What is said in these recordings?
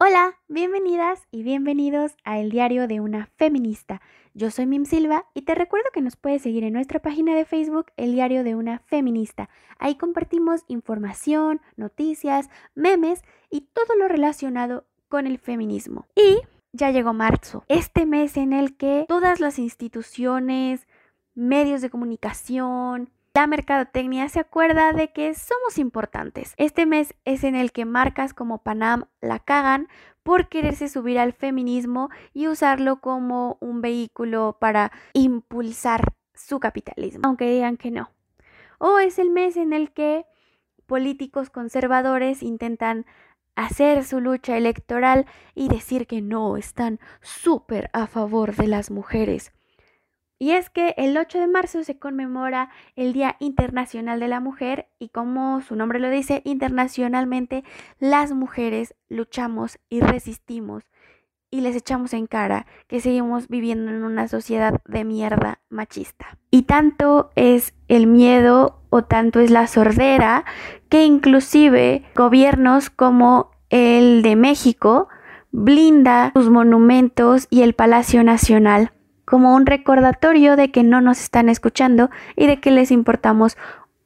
Hola, bienvenidas y bienvenidos a El Diario de una Feminista. Yo soy Mim Silva y te recuerdo que nos puedes seguir en nuestra página de Facebook El Diario de una Feminista. Ahí compartimos información, noticias, memes y todo lo relacionado con el feminismo. Y ya llegó marzo, este mes en el que todas las instituciones, medios de comunicación, la mercadotecnia se acuerda de que somos importantes. Este mes es en el que marcas como Panam la cagan por quererse subir al feminismo y usarlo como un vehículo para impulsar su capitalismo, aunque digan que no. O es el mes en el que políticos conservadores intentan hacer su lucha electoral y decir que no están súper a favor de las mujeres. Y es que el 8 de marzo se conmemora el Día Internacional de la Mujer y como su nombre lo dice, internacionalmente las mujeres luchamos y resistimos y les echamos en cara que seguimos viviendo en una sociedad de mierda machista. Y tanto es el miedo o tanto es la sordera que inclusive gobiernos como el de México blinda sus monumentos y el Palacio Nacional como un recordatorio de que no nos están escuchando y de que les importamos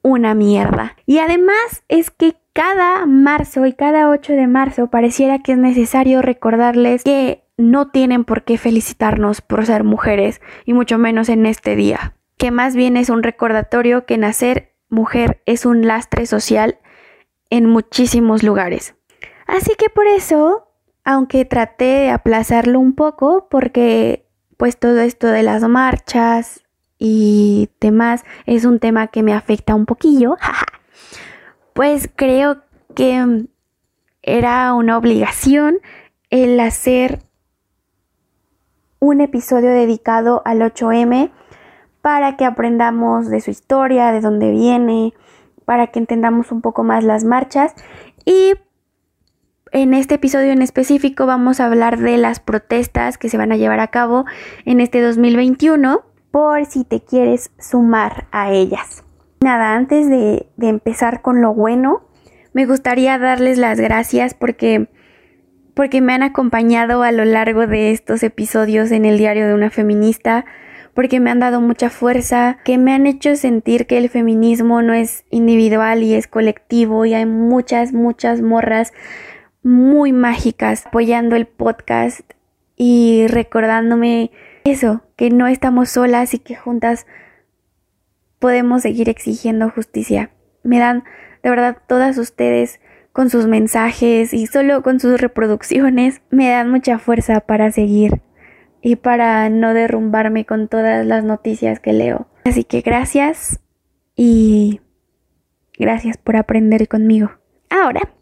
una mierda. Y además es que cada marzo y cada 8 de marzo pareciera que es necesario recordarles que no tienen por qué felicitarnos por ser mujeres y mucho menos en este día. Que más bien es un recordatorio que nacer mujer es un lastre social en muchísimos lugares. Así que por eso, aunque traté de aplazarlo un poco porque pues todo esto de las marchas y demás es un tema que me afecta un poquillo, pues creo que era una obligación el hacer un episodio dedicado al 8M para que aprendamos de su historia, de dónde viene, para que entendamos un poco más las marchas y en este episodio en específico vamos a hablar de las protestas que se van a llevar a cabo en este 2021 por si te quieres sumar a ellas. Nada, antes de, empezar con lo bueno, me gustaría darles las gracias porque, porque me han acompañado a lo largo de estos episodios en el diario de una feminista, porque me han dado mucha fuerza, que me han hecho sentir que el feminismo no es individual y es colectivo y hay muchas, muchas morras muy mágicas apoyando el podcast y recordándome eso, que no estamos solas y que juntas podemos seguir exigiendo justicia. Me dan de verdad todas ustedes con sus mensajes y solo con sus reproducciones me dan mucha fuerza para seguir y para no derrumbarme con todas las noticias que leo. Así que gracias y gracias por aprender conmigo. Ahora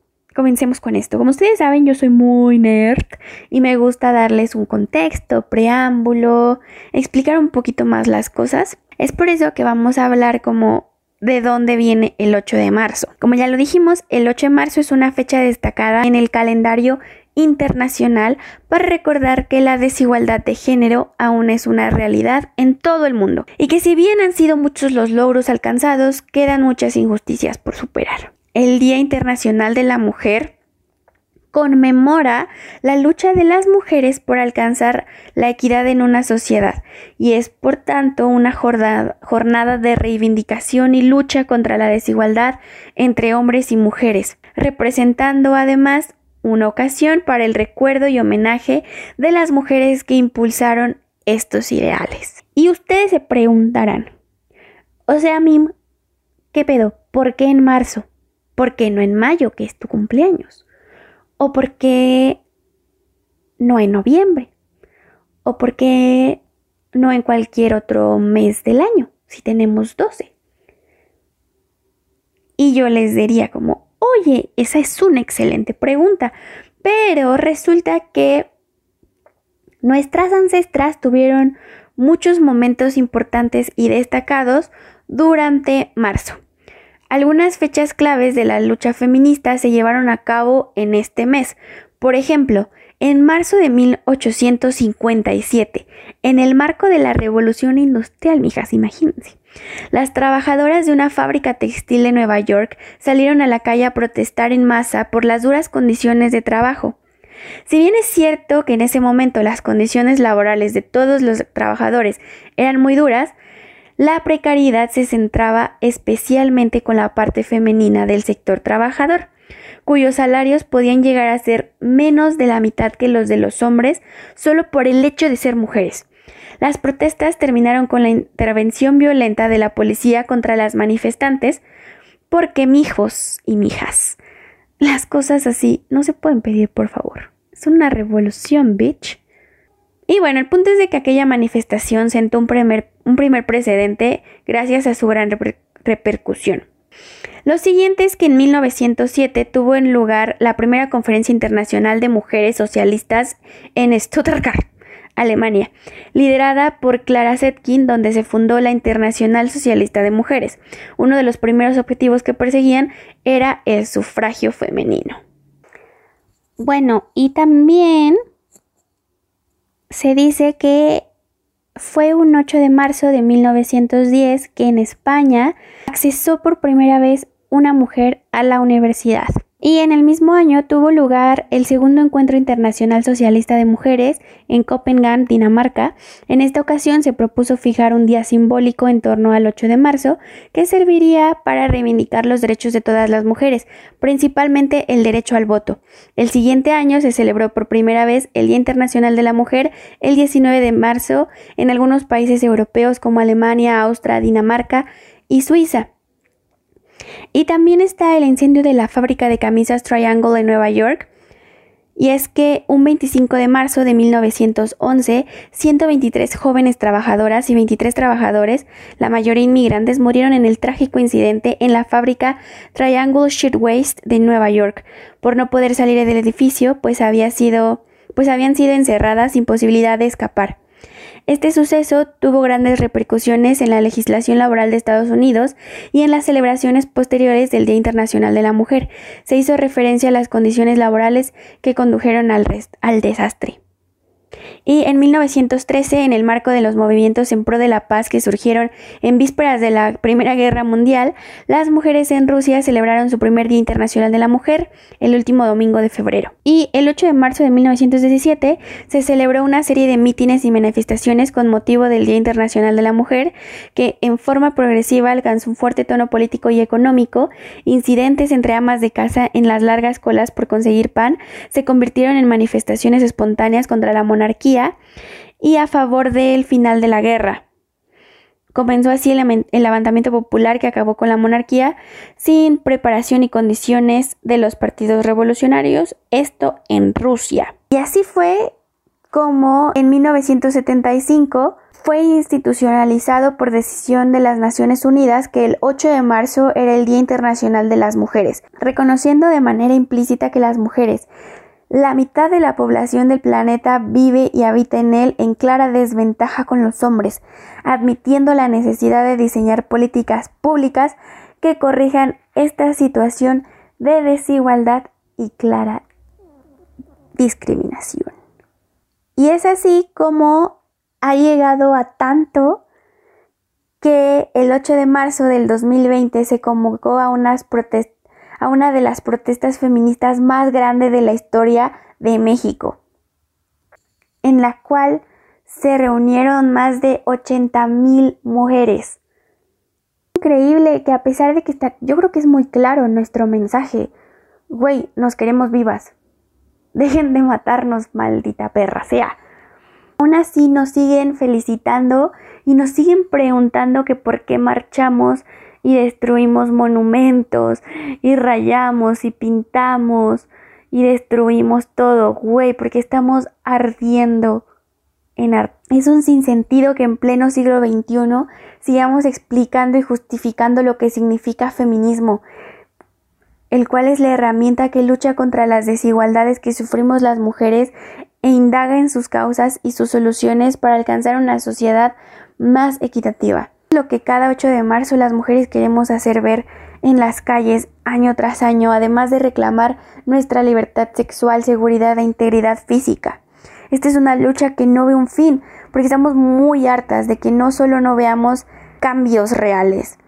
Comencemos con esto. Como ustedes saben, yo soy muy nerd y me gusta darles un contexto, preámbulo, explicar un poquito más las cosas. Es por eso que vamos a hablar como de dónde viene el 8 de marzo. Como ya lo dijimos, el 8 de marzo es una fecha destacada en el calendario internacional para recordar que la desigualdad de género aún es una realidad en todo el mundo y que si bien han sido muchos los logros alcanzados, quedan muchas injusticias por superar el Día Internacional de la Mujer conmemora la lucha de las mujeres por alcanzar la equidad en una sociedad y es por tanto una jornada, de reivindicación y lucha contra la desigualdad entre hombres y mujeres, representando además una ocasión para el recuerdo y homenaje de las mujeres que impulsaron estos ideales. Y ustedes se preguntarán, o sea, Mim, ¿qué pedo? ¿Por qué en marzo? ¿Por qué no en mayo, que es tu cumpleaños? ¿O por qué no en noviembre? ¿O por qué no en cualquier otro mes del año, si tenemos 12? Y yo les diría como, oye, esa es una excelente pregunta, Pero resulta que nuestras ancestras tuvieron muchos momentos importantes y destacados durante marzo. Algunas fechas claves de la lucha feminista se llevaron a cabo en este mes. Por ejemplo, en marzo de 1857, en el marco de la Revolución Industrial, mijas, imagínense, las trabajadoras de una fábrica textil de Nueva York salieron a la calle a protestar en masa por las duras condiciones de trabajo. Si bien es cierto que en ese momento las condiciones laborales de todos los trabajadores eran muy duras, la precariedad se centraba especialmente con la parte femenina del sector trabajador, cuyos salarios podían llegar a ser menos de la mitad que los de los hombres solo por el hecho de ser mujeres. Las protestas terminaron con la intervención violenta de la policía contra las manifestantes porque mijos y mijas, las cosas así no se pueden pedir por favor. Es una revolución, bitch. Y bueno, el punto es de que aquella manifestación sentó un primer, un primer precedente gracias a su gran repercusión. Lo siguiente es que en 1907 tuvo en lugar la primera conferencia internacional de mujeres socialistas en Stuttgart, Alemania, liderada por Clara Zetkin, donde se fundó la Internacional Socialista de Mujeres. Uno de los primeros objetivos que perseguían era el sufragio femenino. Bueno, y también se dice que fue un 8 de marzo de 1910 que en España accesó por primera vez una mujer a la universidad. Y en el mismo año tuvo lugar el segundo encuentro internacional socialista de mujeres en Copenhague, Dinamarca. En esta ocasión se propuso fijar un día simbólico en torno al 8 de marzo que serviría para reivindicar los derechos de todas las mujeres, principalmente el derecho al voto. El siguiente año se celebró por primera vez el Día Internacional de la Mujer el 19 de marzo en algunos países europeos como Alemania, Austria, Dinamarca y Suiza. Y también está el incendio de la fábrica de camisas Triangle en Nueva York. Y es que un 25 de marzo de 1911, 123 jóvenes trabajadoras y 23 trabajadores, la mayoría inmigrantes, murieron en el trágico incidente en la fábrica Triangle Shirtwaist de Nueva York por no poder salir del edificio, pues, había sido, pues habían sido encerradas sin posibilidad de escapar. Este suceso tuvo grandes repercusiones en la legislación laboral de Estados Unidos y en las celebraciones posteriores del Día Internacional de la Mujer. Se hizo referencia a las condiciones laborales que condujeron al, desastre. Y en 1913, en el marco de los movimientos en pro de la paz que surgieron en vísperas de la Primera Guerra Mundial, las mujeres en Rusia celebraron su primer Día Internacional de la Mujer el último domingo de febrero. Y el 8 de marzo de 1917 se celebró una serie de mítines y manifestaciones con motivo del Día Internacional de la Mujer que en forma progresiva alcanzó un fuerte tono político y económico. Incidentes entre amas de casa en las largas colas por conseguir pan se convirtieron en manifestaciones espontáneas contra la monarquía y a favor del final de la guerra. Comenzó así el, levantamiento popular que acabó con la monarquía sin preparación y condiciones de los partidos revolucionarios, esto en Rusia. Y así fue como en 1975 fue institucionalizado por decisión de las Naciones Unidas que el 8 de marzo era el Día Internacional de las Mujeres, reconociendo de manera implícita que las mujeres la mitad de la población del planeta vive y habita en él en clara desventaja con los hombres, admitiendo la necesidad de diseñar políticas públicas que corrijan esta situación de desigualdad y clara discriminación. Y es así como ha llegado a tanto que el 8 de marzo del 2020 se convocó a unas protestas a una de las protestas feministas más grandes de la historia de México, en la cual se reunieron más de 80 mil mujeres. Increíble que a pesar de que está, yo creo que es muy claro nuestro mensaje, güey, nos queremos vivas. Dejen de matarnos, maldita perra sea. Aún así nos siguen felicitando y nos siguen preguntando que por qué marchamos, y destruimos monumentos y rayamos y pintamos y destruimos todo, güey, porque estamos ardiendo en arte. Es un sinsentido que en pleno siglo XXI sigamos explicando y justificando lo que significa feminismo. el cual es la herramienta que lucha contra las desigualdades que sufrimos las mujeres e indaga en sus causas y sus soluciones para alcanzar una sociedad más equitativa. Lo que cada 8 de marzo las mujeres queremos hacer ver en las calles año tras año, además de reclamar nuestra libertad sexual, seguridad e integridad física. Esta es una lucha que no ve un fin, porque estamos muy hartas de que no solo no veamos cambios reales,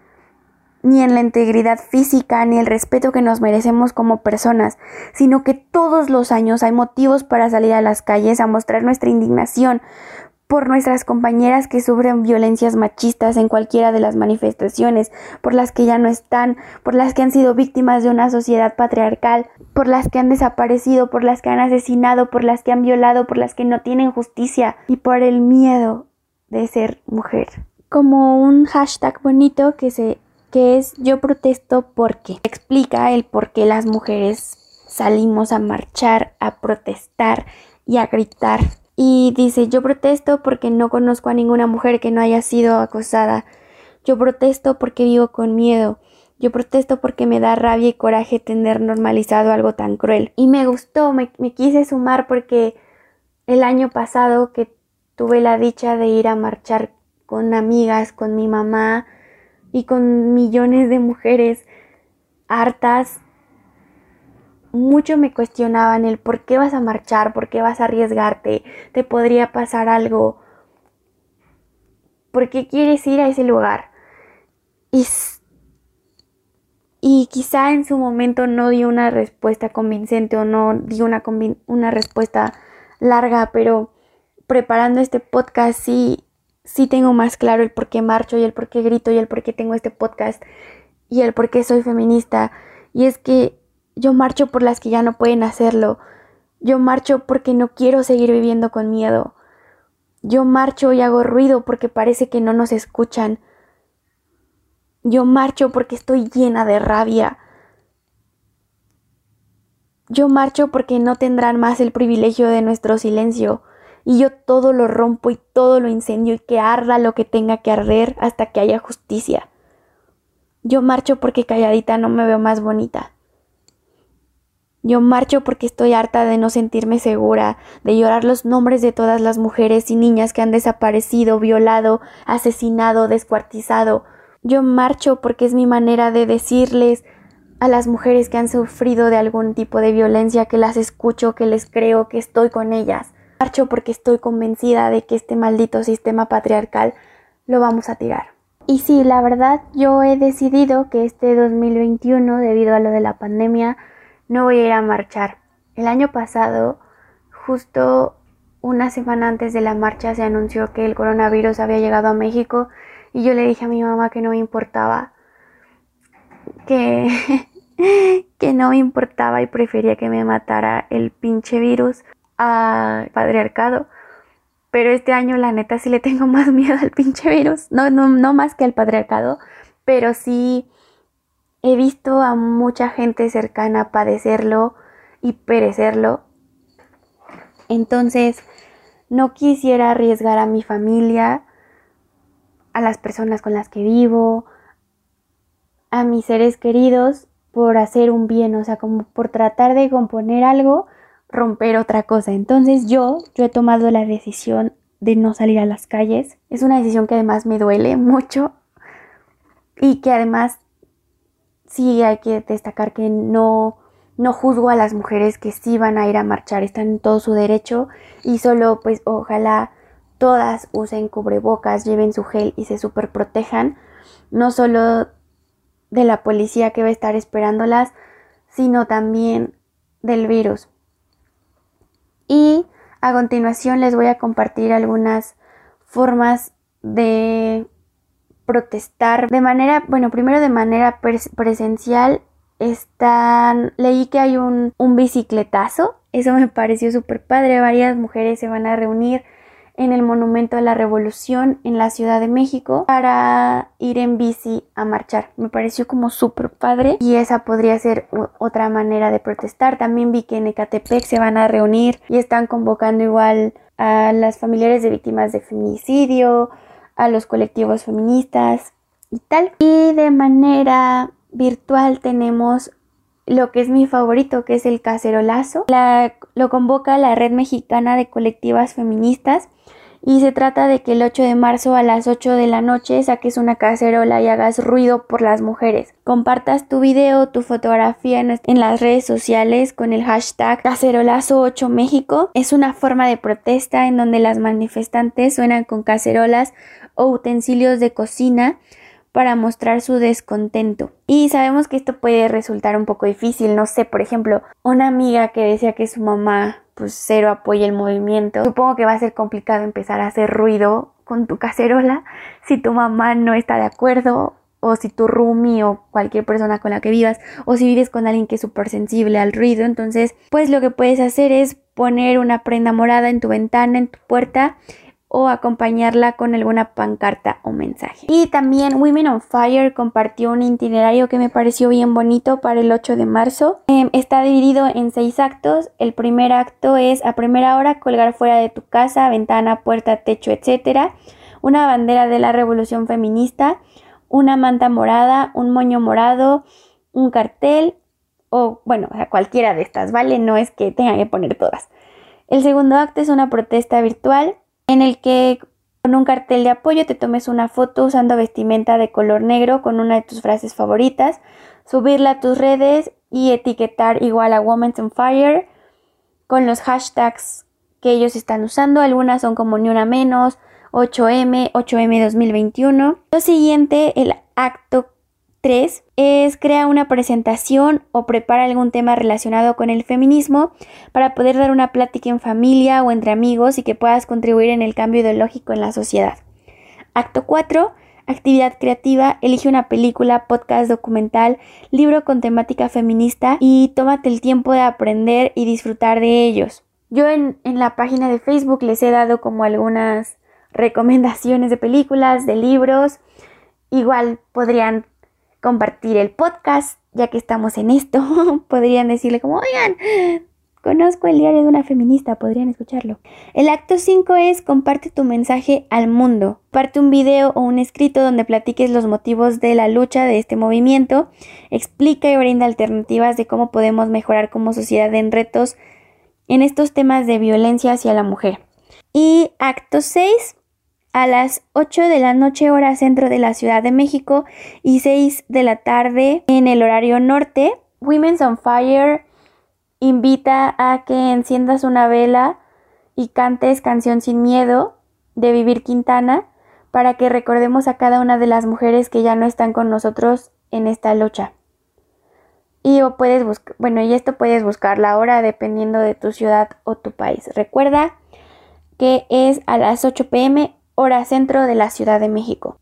ni en la integridad física, ni el respeto que nos merecemos como personas, sino que todos los años hay motivos para salir a las calles a mostrar nuestra indignación por nuestras compañeras que sufren violencias machistas en cualquiera de las manifestaciones, por las que ya no están, por las que han sido víctimas de una sociedad patriarcal, por las que han desaparecido, por las que han asesinado, por las que han violado, por las que no tienen justicia y por el miedo de ser mujer. Como un hashtag bonito que se que es yo protesto porque explica el por qué las mujeres salimos a marchar, a protestar y a gritar y dice, yo protesto porque no conozco a ninguna mujer que no haya sido acosada. Yo protesto porque vivo con miedo. Yo protesto porque me da rabia y coraje tener normalizado algo tan cruel. Y me gustó, me, quise sumar porque el año pasado que tuve la dicha de ir a marchar con amigas, con mi mamá y con millones de mujeres hartas mucho me cuestionaban el por qué vas a marchar, por qué vas a arriesgarte, te podría pasar algo, por qué quieres ir a ese lugar. Y, y quizá en su momento no di una respuesta convincente o no di una, una respuesta larga, pero preparando este podcast sí, sí tengo más claro el por qué marcho y el por qué grito y el por qué tengo este podcast y el por qué soy feminista. Y es que yo marcho por las que ya no pueden hacerlo. Yo marcho porque no quiero seguir viviendo con miedo. Yo marcho y hago ruido porque parece que no nos escuchan. Yo marcho porque estoy llena de rabia. Yo marcho porque no tendrán más el privilegio de nuestro silencio. Y yo todo lo rompo y todo lo incendio y que arda lo que tenga que arder hasta que haya justicia. Yo marcho porque calladita no me veo más bonita. Yo marcho porque estoy harta de no sentirme segura, de llorar los nombres de todas las mujeres y niñas que han desaparecido, violado, asesinado, descuartizado. Yo marcho porque es mi manera de decirles a las mujeres que han sufrido de algún tipo de violencia que las escucho, que les creo, que estoy con ellas. Marcho porque estoy convencida de que este maldito sistema patriarcal lo vamos a tirar. Y sí, la verdad, yo he decidido que este 2021, debido a lo de la pandemia, no voy a ir a marchar. El año pasado, justo una semana antes de la marcha, se anunció que el coronavirus había llegado a México y yo le dije a mi mamá que no me importaba, que, que no me importaba y prefería que me matara el pinche virus a patriarcado. Pero este año la neta sí le tengo más miedo al pinche virus. No, no, no más que al patriarcado. Pero sí He visto a mucha gente cercana padecerlo y perecerlo. Entonces, no quisiera arriesgar a mi familia, a las personas con las que vivo, a mis seres queridos por hacer un bien, o sea, como por tratar de componer algo, romper otra cosa. Entonces yo, yo he tomado la decisión de no salir a las calles. Es una decisión que además me duele mucho y que además sí hay que destacar que no, no juzgo a las mujeres que sí van a ir a marchar, están en todo su derecho y solo pues ojalá todas usen cubrebocas, lleven su gel y se super protejan, no solo de la policía que va a estar esperándolas, sino también del virus. Y a continuación les voy a compartir algunas formas de protestar de manera, bueno, primero de manera presencial, están, leí que hay un, un bicicletazo, eso me pareció súper padre, varias mujeres se van a reunir en el Monumento a la Revolución en la Ciudad de México para ir en bici a marchar. Me pareció como súper padre y esa podría ser otra manera de protestar. También vi que en Ecatepec se van a reunir y están convocando igual a las familiares de víctimas de feminicidio, a los colectivos feministas y tal. Y de manera virtual tenemos lo que es mi favorito, que es el cacerolazo. La, lo convoca la Red Mexicana de Colectivas Feministas y se trata de que el 8 de marzo a las 8 de la noche saques una cacerola y hagas ruido por las mujeres. Compartas tu video, tu fotografía en, las redes sociales con el hashtag cacerolazo8 México. Es una forma de protesta en donde las manifestantes suenan con cacerolas o utensilios de cocina para mostrar su descontento. Y sabemos que esto puede resultar un poco difícil, no sé, por ejemplo, una amiga que decía que su mamá pues cero apoya el movimiento. Supongo que va a ser complicado empezar a hacer ruido con tu cacerola si tu mamá no está de acuerdo o si tu roomie o cualquier persona con la que vivas o si vives con alguien que es súper sensible al ruido. Entonces, pues lo que puedes hacer es poner una prenda morada en tu ventana, en tu puerta o acompañarla con alguna pancarta o mensaje. Y también Women on Fire compartió un itinerario que me pareció bien bonito para el 8 de marzo. Em, está dividido en seis actos. El primer acto es a primera hora colgar fuera de tu casa, ventana, puerta, techo, etc. Una bandera de la revolución feminista, una manta morada, un moño morado, un cartel o bueno, cualquiera de estas, ¿vale? No es que tenga que poner todas. El segundo acto es una protesta virtual en el que con un cartel de apoyo te tomes una foto usando vestimenta de color negro con una de tus frases favoritas, subirla a tus redes y etiquetar igual a Women's on Fire con los hashtags que ellos están usando. Algunas son como ni una menos, 8M, 8M 2021. Lo siguiente, el acto 3 es crear una presentación o prepara algún tema relacionado con el feminismo para poder dar una plática en familia o entre amigos y que puedas contribuir en el cambio ideológico en la sociedad. Acto 4. Actividad creativa, elige una película, podcast, documental, libro con temática feminista y tómate el tiempo de aprender y disfrutar de ellos. Yo en, en la página de Facebook les he dado como algunas recomendaciones de películas, de libros. Igual podrían compartir el podcast, ya que estamos en esto. podrían decirle como, oigan, conozco el diario de una feminista, podrían escucharlo. El acto 5 es comparte tu mensaje al mundo. Parte un video o un escrito donde platiques los motivos de la lucha de este movimiento, explica y brinda alternativas de cómo podemos mejorar como sociedad en retos en estos temas de violencia hacia la mujer. Y acto 6, a las 8 de la noche hora centro de la Ciudad de México y 6 de la tarde en el horario norte. Women's on Fire invita a que enciendas una vela y cantes Canción sin Miedo de Vivir Quintana para que recordemos a cada una de las mujeres que ya no están con nosotros en esta lucha. Y o puedes buscar, bueno, y esto puedes buscar la hora dependiendo de tu ciudad o tu país. Recuerda que es a las 8 pm hora centro de la Ciudad de México.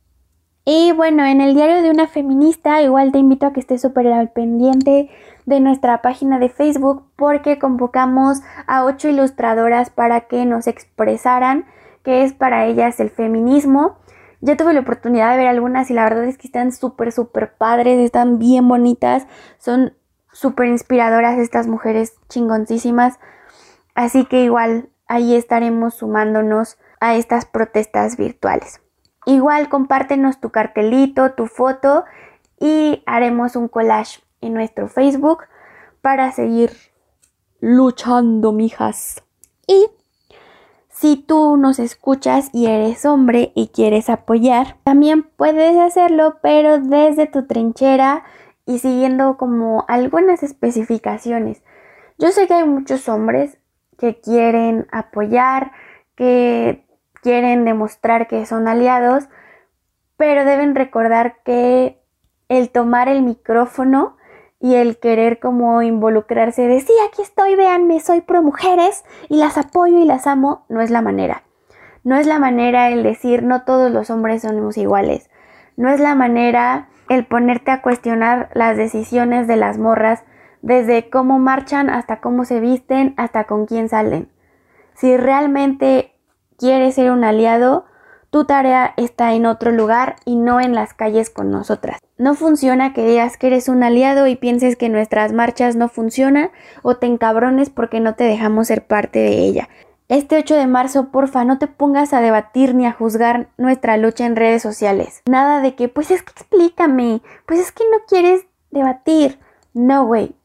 Y bueno, en el diario de una feminista igual te invito a que estés súper al pendiente de nuestra página de Facebook porque convocamos a ocho ilustradoras para que nos expresaran qué es para ellas el feminismo. Ya tuve la oportunidad de ver algunas y la verdad es que están súper, súper padres, están bien bonitas, son súper inspiradoras estas mujeres chingoncísimas. Así que igual ahí estaremos sumándonos a estas protestas virtuales. Igual compártenos tu cartelito, tu foto y haremos un collage en nuestro Facebook para seguir luchando, mijas. Y si tú nos escuchas y eres hombre y quieres apoyar, también puedes hacerlo, pero desde tu trinchera y siguiendo como algunas especificaciones. Yo sé que hay muchos hombres que quieren apoyar, que quieren demostrar que son aliados, pero deben recordar que el tomar el micrófono y el querer como involucrarse de sí, aquí estoy, véanme, soy pro mujeres y las apoyo y las amo, no es la manera. No es la manera el decir no todos los hombres somos iguales. No es la manera el ponerte a cuestionar las decisiones de las morras desde cómo marchan hasta cómo se visten hasta con quién salen. Si realmente quieres ser un aliado, tu tarea está en otro lugar y no en las calles con nosotras. No funciona que digas que eres un aliado y pienses que nuestras marchas no funcionan o te encabrones porque no te dejamos ser parte de ella. Este 8 de marzo, porfa, no te pongas a debatir ni a juzgar nuestra lucha en redes sociales. Nada de que, pues es que explícame, pues es que no quieres debatir. No, güey.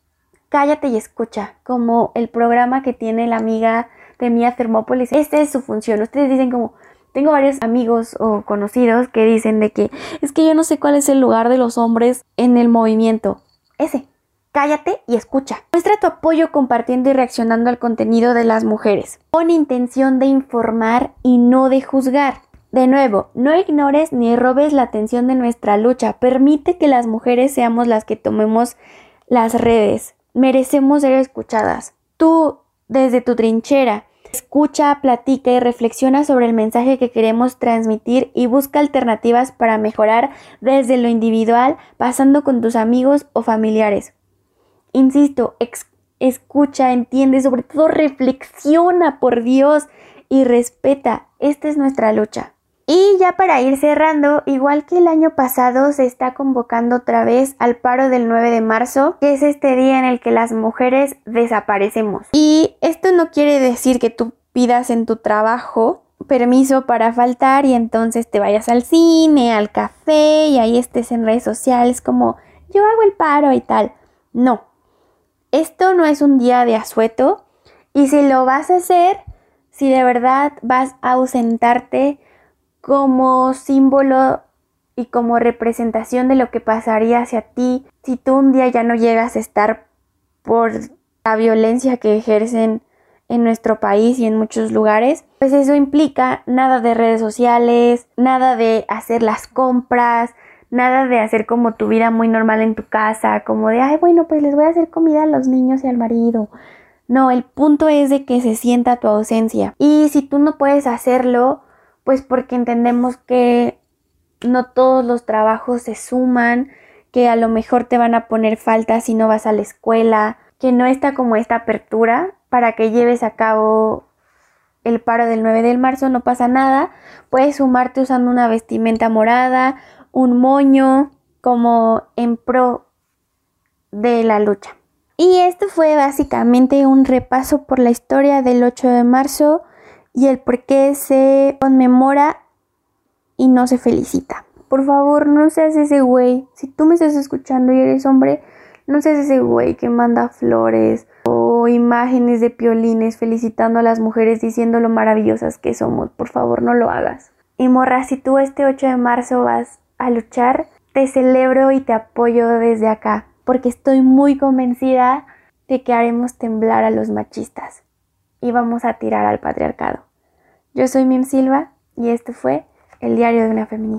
cállate y escucha, como el programa que tiene la amiga de Mía Termópolis. Esta es su función. Ustedes dicen como, tengo varios amigos o conocidos que dicen de que es que yo no sé cuál es el lugar de los hombres en el movimiento. Ese. Cállate y escucha. Muestra tu apoyo compartiendo y reaccionando al contenido de las mujeres, con intención de informar y no de juzgar. De nuevo, no ignores ni robes la atención de nuestra lucha. Permite que las mujeres seamos las que tomemos las redes. Merecemos ser escuchadas. Tú, desde tu trinchera, escucha, platica y reflexiona sobre el mensaje que queremos transmitir y busca alternativas para mejorar desde lo individual, pasando con tus amigos o familiares. Insisto, escucha, entiende, sobre todo reflexiona, por Dios, y respeta. Esta es nuestra lucha. Y ya para ir cerrando, igual que el año pasado, se está convocando otra vez al paro del 9 de marzo, que es este día en el que las mujeres desaparecemos. Y esto no quiere decir que tú pidas en tu trabajo permiso para faltar y entonces te vayas al cine, al café y ahí estés en redes sociales como yo hago el paro y tal. No, esto no es un día de asueto y si lo vas a hacer, si de verdad vas a ausentarte, como símbolo y como representación de lo que pasaría hacia ti si tú un día ya no llegas a estar por la violencia que ejercen en nuestro país y en muchos lugares, pues eso implica nada de redes sociales, nada de hacer las compras, nada de hacer como tu vida muy normal en tu casa, como de, ay, bueno, pues les voy a hacer comida a los niños y al marido. No, el punto es de que se sienta tu ausencia. Y si tú no puedes hacerlo, pues porque entendemos que no todos los trabajos se suman, que a lo mejor te van a poner falta si no vas a la escuela, que no está como esta apertura para que lleves a cabo el paro del 9 de marzo, no pasa nada, puedes sumarte usando una vestimenta morada, un moño, como en pro de la lucha. Y esto fue básicamente un repaso por la historia del 8 de marzo y el por qué se conmemora y no se felicita. Por favor, no seas ese güey. Si tú me estás escuchando y eres hombre, no seas ese güey que manda flores o imágenes de piolines felicitando a las mujeres diciendo lo maravillosas que somos. Por favor, no lo hagas. Y morra, si tú este 8 de marzo vas a luchar, te celebro y te apoyo desde acá, porque estoy muy convencida de que haremos temblar a los machistas y vamos a tirar al patriarcado. Yo soy Mim Silva y esto fue el diario de una feminista.